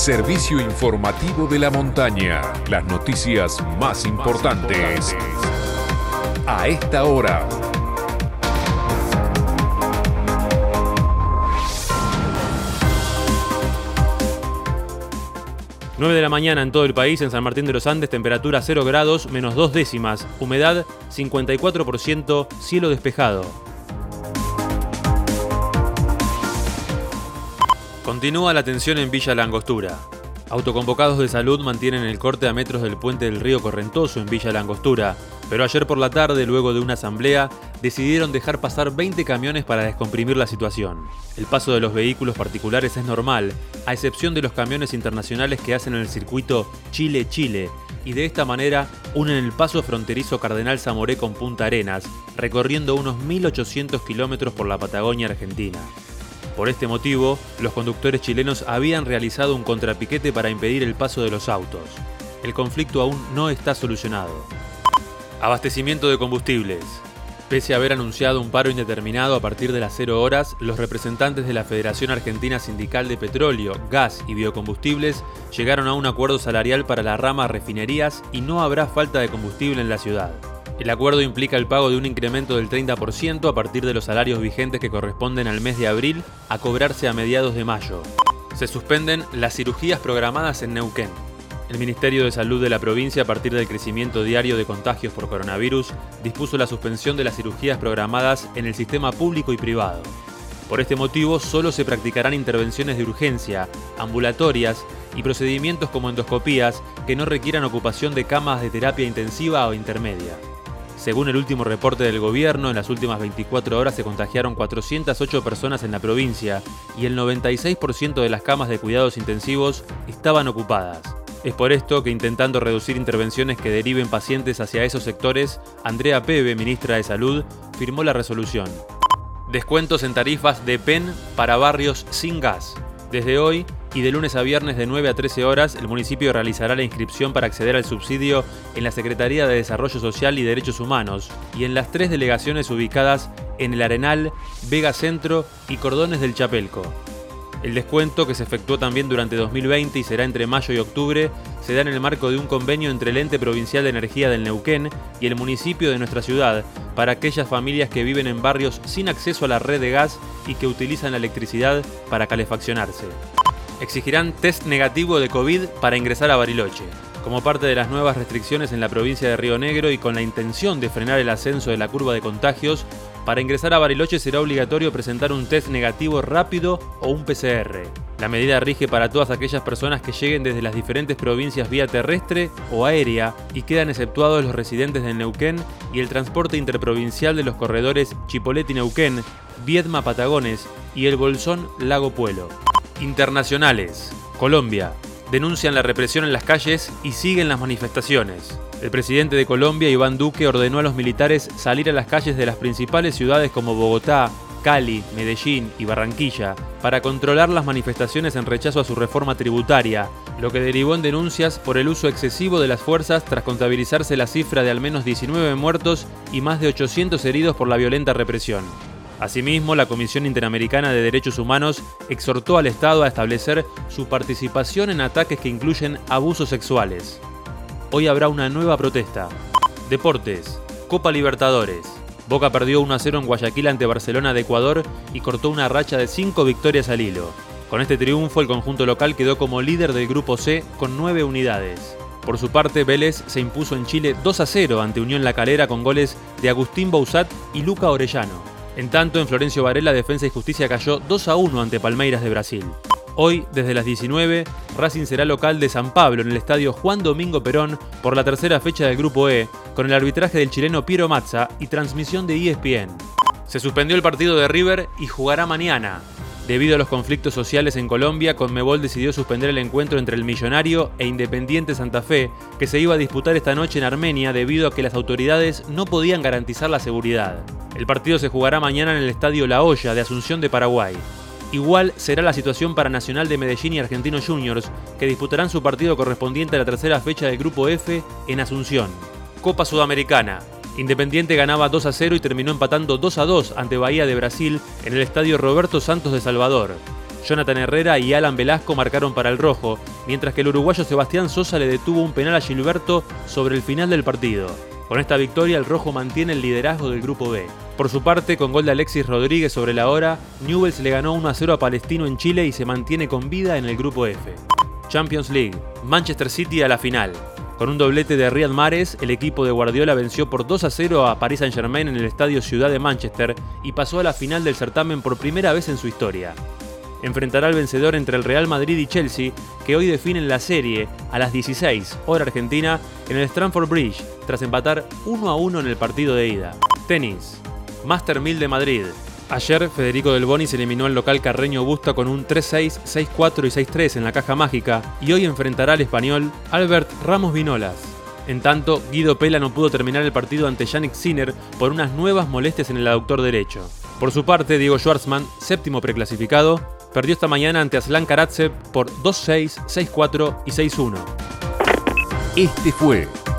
servicio informativo de la montaña. Las noticias más importantes a esta hora. ...9 de la mañana en todo el país, en San Martín de los Andes, temperatura 0 grados, menos 2 décimas, humedad 54%, cielo despejado. Continúa la tensión en Villa Langostura. Autoconvocados de salud mantienen el corte a metros del puente del río Correntoso en Villa Langostura, pero ayer por la tarde, luego de una asamblea, decidieron dejar pasar 20 camiones para descomprimir la situación. El paso de los vehículos particulares es normal, a excepción de los camiones internacionales que hacen el circuito Chile-Chile, y de esta manera unen el paso fronterizo Cardenal Zamoré con Punta Arenas, recorriendo unos 1.800 kilómetros por la Patagonia Argentina. Por este motivo, los conductores chilenos habían realizado un contrapiquete para impedir el paso de los autos. El conflicto aún no está solucionado. Abastecimiento de combustibles. Pese a haber anunciado un paro indeterminado a partir de las 0 horas, los representantes de la Federación Argentina Sindical de Petróleo, Gas y Biocombustibles llegaron a un acuerdo salarial para la rama refinerías y no habrá falta de combustible en la ciudad. El acuerdo implica el pago de un incremento del 30% a partir de los salarios vigentes que corresponden al mes de abril a cobrarse a mediados de mayo. Se suspenden las cirugías programadas en Neuquén. El Ministerio de Salud de la provincia, a partir del crecimiento diario de contagios por coronavirus, dispuso la suspensión de las cirugías programadas en el sistema público y privado. Por este motivo, solo se practicarán intervenciones de urgencia, ambulatorias y procedimientos como endoscopías que no requieran ocupación de camas de terapia intensiva o intermedia. Según el último reporte del gobierno, en las últimas 24 horas se contagiaron 408 personas en la provincia y el 96% de las camas de cuidados intensivos estaban ocupadas. Es por esto que intentando reducir intervenciones que deriven pacientes hacia esos sectores, Andrea Pebe, ministra de Salud, firmó la resolución. Descuentos en tarifas de PEN para barrios sin gas. Desde hoy y de lunes a viernes de 9 a 13 horas, el municipio realizará la inscripción para acceder al subsidio en la Secretaría de Desarrollo Social y Derechos Humanos y en las tres delegaciones ubicadas en el Arenal, Vega Centro y Cordones del Chapelco. El descuento, que se efectuó también durante 2020 y será entre mayo y octubre, se da en el marco de un convenio entre el Ente Provincial de Energía del Neuquén y el municipio de nuestra ciudad para aquellas familias que viven en barrios sin acceso a la red de gas y que utilizan la electricidad para calefaccionarse exigirán test negativo de COVID para ingresar a Bariloche. Como parte de las nuevas restricciones en la provincia de Río Negro y con la intención de frenar el ascenso de la curva de contagios, para ingresar a Bariloche será obligatorio presentar un test negativo rápido o un PCR. La medida rige para todas aquellas personas que lleguen desde las diferentes provincias vía terrestre o aérea y quedan exceptuados los residentes de Neuquén y el transporte interprovincial de los corredores Chipoleti-Neuquén, Viedma-Patagones y el Bolsón Lago Puelo. Internacionales. Colombia. Denuncian la represión en las calles y siguen las manifestaciones. El presidente de Colombia, Iván Duque, ordenó a los militares salir a las calles de las principales ciudades como Bogotá, Cali, Medellín y Barranquilla para controlar las manifestaciones en rechazo a su reforma tributaria, lo que derivó en denuncias por el uso excesivo de las fuerzas tras contabilizarse la cifra de al menos 19 muertos y más de 800 heridos por la violenta represión. Asimismo, la Comisión Interamericana de Derechos Humanos exhortó al Estado a establecer su participación en ataques que incluyen abusos sexuales. Hoy habrá una nueva protesta. Deportes. Copa Libertadores. Boca perdió 1 0 en Guayaquil ante Barcelona de Ecuador y cortó una racha de 5 victorias al hilo. Con este triunfo, el conjunto local quedó como líder del Grupo C con 9 unidades. Por su parte, Vélez se impuso en Chile 2 a 0 ante Unión La Calera con goles de Agustín Bausat y Luca Orellano. En tanto, en Florencio Varela, Defensa y Justicia cayó 2 a 1 ante Palmeiras de Brasil. Hoy, desde las 19, Racing será local de San Pablo en el estadio Juan Domingo Perón por la tercera fecha del Grupo E, con el arbitraje del chileno Piero Mazza y transmisión de ESPN. Se suspendió el partido de River y jugará mañana. Debido a los conflictos sociales en Colombia, Conmebol decidió suspender el encuentro entre el Millonario e Independiente Santa Fe, que se iba a disputar esta noche en Armenia debido a que las autoridades no podían garantizar la seguridad. El partido se jugará mañana en el Estadio La Hoya de Asunción de Paraguay. Igual será la situación para Nacional de Medellín y Argentinos Juniors, que disputarán su partido correspondiente a la tercera fecha del Grupo F en Asunción. Copa Sudamericana. Independiente ganaba 2 a 0 y terminó empatando 2 a 2 ante Bahía de Brasil en el estadio Roberto Santos de Salvador. Jonathan Herrera y Alan Velasco marcaron para el rojo, mientras que el uruguayo Sebastián Sosa le detuvo un penal a Gilberto sobre el final del partido. Con esta victoria el rojo mantiene el liderazgo del grupo B. Por su parte, con gol de Alexis Rodríguez sobre la hora, Newells le ganó 1 a 0 a Palestino en Chile y se mantiene con vida en el grupo F. Champions League, Manchester City a la final. Con un doblete de Riyad Mahrez, el equipo de Guardiola venció por 2 a 0 a Paris Saint-Germain en el estadio Ciudad de Manchester y pasó a la final del certamen por primera vez en su historia enfrentará al vencedor entre el Real Madrid y Chelsea, que hoy definen la serie a las 16, hora argentina, en el Stamford Bridge, tras empatar 1 a 1 en el partido de ida. Tenis. Master 1000 de Madrid. Ayer Federico Del Boni se eliminó al local Carreño Busta con un 3-6, 6-4 y 6-3 en la caja mágica y hoy enfrentará al español Albert Ramos Vinolas. En tanto, Guido Pela no pudo terminar el partido ante Yannick Sinner por unas nuevas molestias en el aductor derecho. Por su parte, Diego Schwartzman, séptimo preclasificado, perdió esta mañana ante Aslan Karatsev por 2-6, 6-4 y 6-1. Este fue